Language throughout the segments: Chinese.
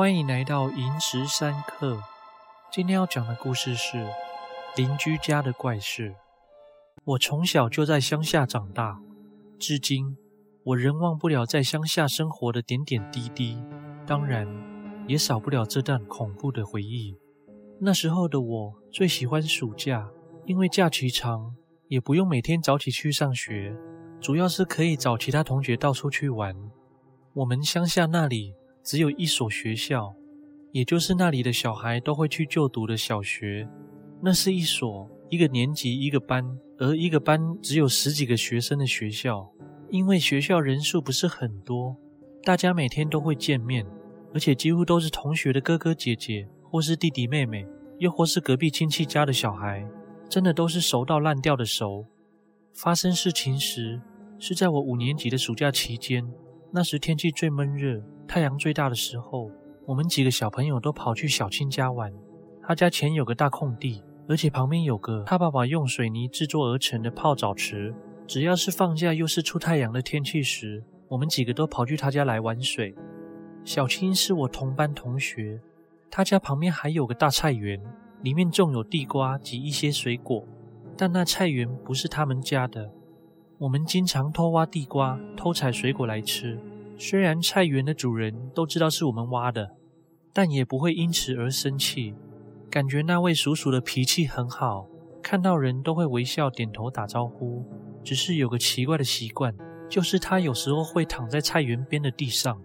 欢迎来到萤石三刻。今天要讲的故事是邻居家的怪事。我从小就在乡下长大，至今我仍忘不了在乡下生活的点点滴滴，当然也少不了这段恐怖的回忆。那时候的我最喜欢暑假，因为假期长，也不用每天早起去上学，主要是可以找其他同学到处去玩。我们乡下那里。只有一所学校，也就是那里的小孩都会去就读的小学。那是一所一个年级一个班，而一个班只有十几个学生的学校。因为学校人数不是很多，大家每天都会见面，而且几乎都是同学的哥哥姐姐，或是弟弟妹妹，又或是隔壁亲戚家的小孩，真的都是熟到烂掉的熟。发生事情时是在我五年级的暑假期间，那时天气最闷热。太阳最大的时候，我们几个小朋友都跑去小青家玩。他家前有个大空地，而且旁边有个他爸爸用水泥制作而成的泡澡池。只要是放假又是出太阳的天气时，我们几个都跑去他家来玩水。小青是我同班同学，他家旁边还有个大菜园，里面种有地瓜及一些水果，但那菜园不是他们家的。我们经常偷挖地瓜，偷采水果来吃。虽然菜园的主人都知道是我们挖的，但也不会因此而生气。感觉那位叔叔的脾气很好，看到人都会微笑点头打招呼。只是有个奇怪的习惯，就是他有时候会躺在菜园边的地上。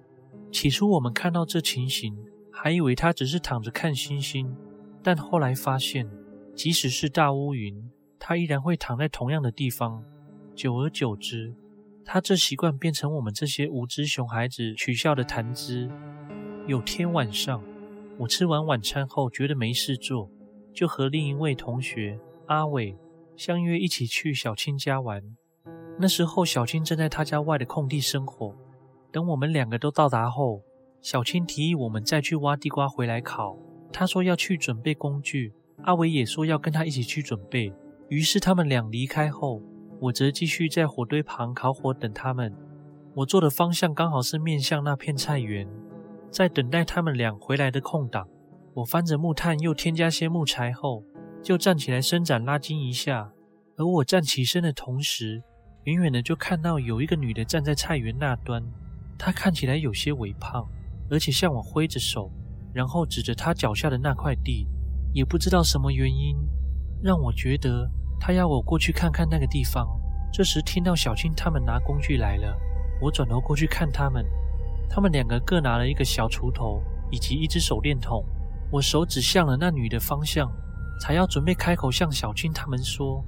起初我们看到这情形，还以为他只是躺着看星星，但后来发现，即使是大乌云，他依然会躺在同样的地方。久而久之，他这习惯变成我们这些无知熊孩子取笑的谈资。有天晚上，我吃完晚餐后觉得没事做，就和另一位同学阿伟相约一起去小青家玩。那时候，小青正在他家外的空地生火。等我们两个都到达后，小青提议我们再去挖地瓜回来烤。他说要去准备工具，阿伟也说要跟他一起去准备。于是他们俩离开后。我则继续在火堆旁烤火等他们。我坐的方向刚好是面向那片菜园。在等待他们俩回来的空档，我翻着木炭，又添加些木材后，就站起来伸展拉筋一下。而我站起身的同时，远远的就看到有一个女的站在菜园那端。她看起来有些微胖，而且向我挥着手，然后指着她脚下的那块地。也不知道什么原因，让我觉得。他要我过去看看那个地方。这时听到小青他们拿工具来了，我转头过去看他们。他们两个各拿了一个小锄头以及一只手电筒。我手指向了那女的方向，才要准备开口向小青他们说。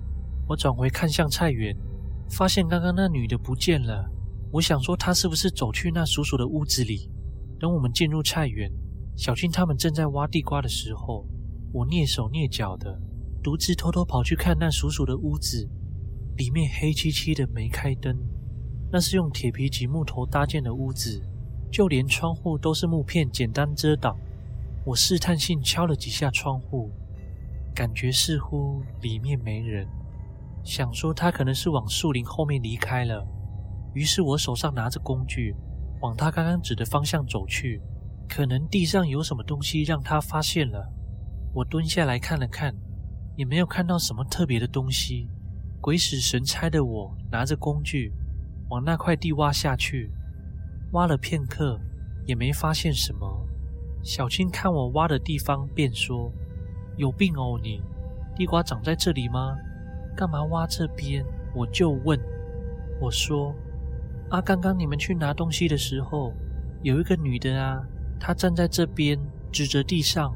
我转回看向菜园，发现刚刚那女的不见了。我想说她是不是走去那叔叔的屋子里？等我们进入菜园，小青他们正在挖地瓜的时候，我蹑手蹑脚的。独自偷偷跑去看那叔叔的屋子，里面黑漆漆的，没开灯。那是用铁皮及木头搭建的屋子，就连窗户都是木片简单遮挡。我试探性敲了几下窗户，感觉似乎里面没人，想说他可能是往树林后面离开了。于是我手上拿着工具，往他刚刚指的方向走去。可能地上有什么东西让他发现了。我蹲下来看了看。也没有看到什么特别的东西，鬼使神差的我拿着工具往那块地挖下去，挖了片刻也没发现什么。小青看我挖的地方，便说：“有病哦你，地瓜长在这里吗？干嘛挖这边？”我就问：“我说，啊，刚刚你们去拿东西的时候，有一个女的啊，她站在这边指着地上，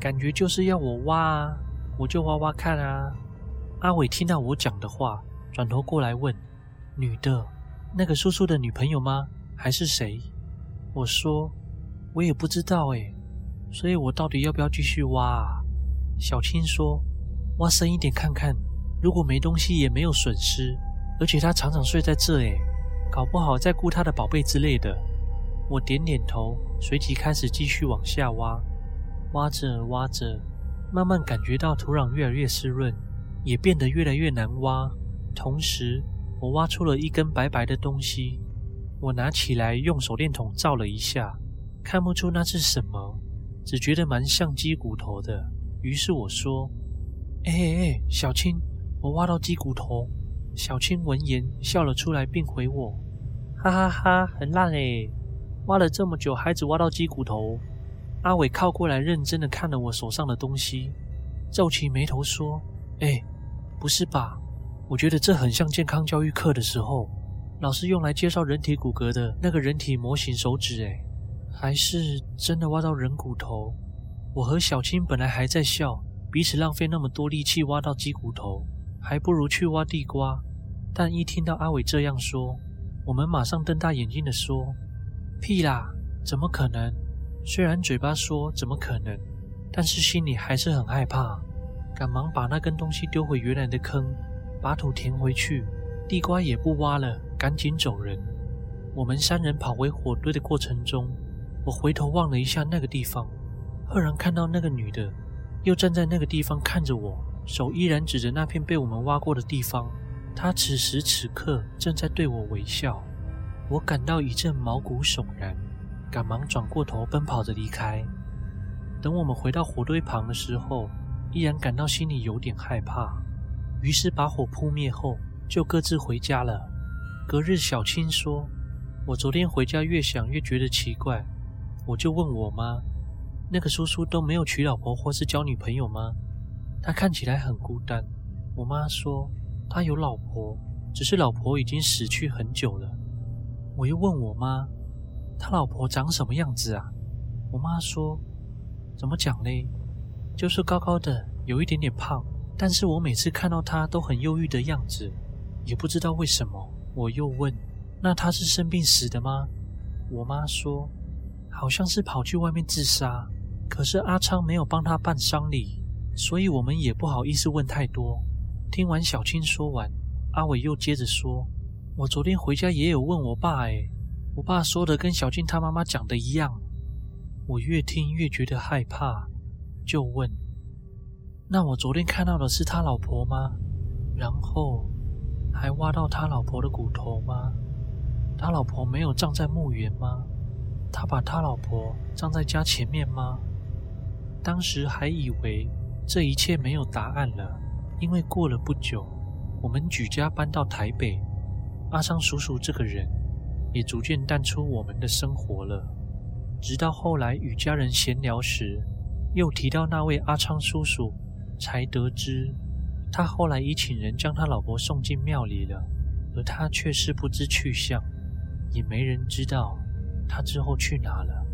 感觉就是要我挖啊。”我就挖挖看啊！阿伟听到我讲的话，转头过来问：“女的，那个叔叔的女朋友吗？还是谁？”我说：“我也不知道诶，所以我到底要不要继续挖啊？”小青说：“挖深一点看看，如果没东西也没有损失，而且他常常睡在这诶，搞不好在顾他的宝贝之类的。”我点点头，随即开始继续往下挖，挖着挖着。慢慢感觉到土壤越来越湿润，也变得越来越难挖。同时，我挖出了一根白白的东西。我拿起来用手电筒照了一下，看不出那是什么，只觉得蛮像鸡骨头的。于是我说：“哎哎哎，小青，我挖到鸡骨头。”小青闻言笑了出来，并回我：“哈哈哈，很烂诶，挖了这么久，还只挖到鸡骨头。”阿伟靠过来，认真的看了我手上的东西，皱起眉头说：“哎，不是吧？我觉得这很像健康教育课的时候，老师用来介绍人体骨骼的那个人体模型手指。哎，还是真的挖到人骨头？”我和小青本来还在笑，彼此浪费那么多力气挖到鸡骨头。还不如去挖地瓜，但一听到阿伟这样说，我们马上瞪大眼睛的说：“屁啦，怎么可能？”虽然嘴巴说怎么可能，但是心里还是很害怕，赶忙把那根东西丢回原来的坑，把土填回去，地瓜也不挖了，赶紧走人。我们三人跑回火堆的过程中，我回头望了一下那个地方，赫然看到那个女的又站在那个地方看着我。手依然指着那片被我们挖过的地方，她此时此刻正在对我微笑。我感到一阵毛骨悚然，赶忙转过头奔跑着离开。等我们回到火堆旁的时候，依然感到心里有点害怕。于是把火扑灭后，就各自回家了。隔日，小青说：“我昨天回家越想越觉得奇怪，我就问我妈，那个叔叔都没有娶老婆或是交女朋友吗？”他看起来很孤单。我妈说他有老婆，只是老婆已经死去很久了。我又问我妈，他老婆长什么样子啊？我妈说，怎么讲呢？就是高高的，有一点点胖，但是我每次看到他都很忧郁的样子，也不知道为什么。我又问，那他是生病死的吗？我妈说，好像是跑去外面自杀，可是阿昌没有帮他办丧礼。所以我们也不好意思问太多。听完小青说完，阿伟又接着说：“我昨天回家也有问我爸，诶，我爸说的跟小静他妈妈讲的一样。”我越听越觉得害怕，就问：“那我昨天看到的是他老婆吗？然后还挖到他老婆的骨头吗？他老婆没有葬在墓园吗？他把他老婆葬在家前面吗？”当时还以为。这一切没有答案了，因为过了不久，我们举家搬到台北，阿昌叔叔这个人也逐渐淡出我们的生活了。直到后来与家人闲聊时，又提到那位阿昌叔叔，才得知他后来已请人将他老婆送进庙里了，而他却是不知去向，也没人知道他之后去哪了。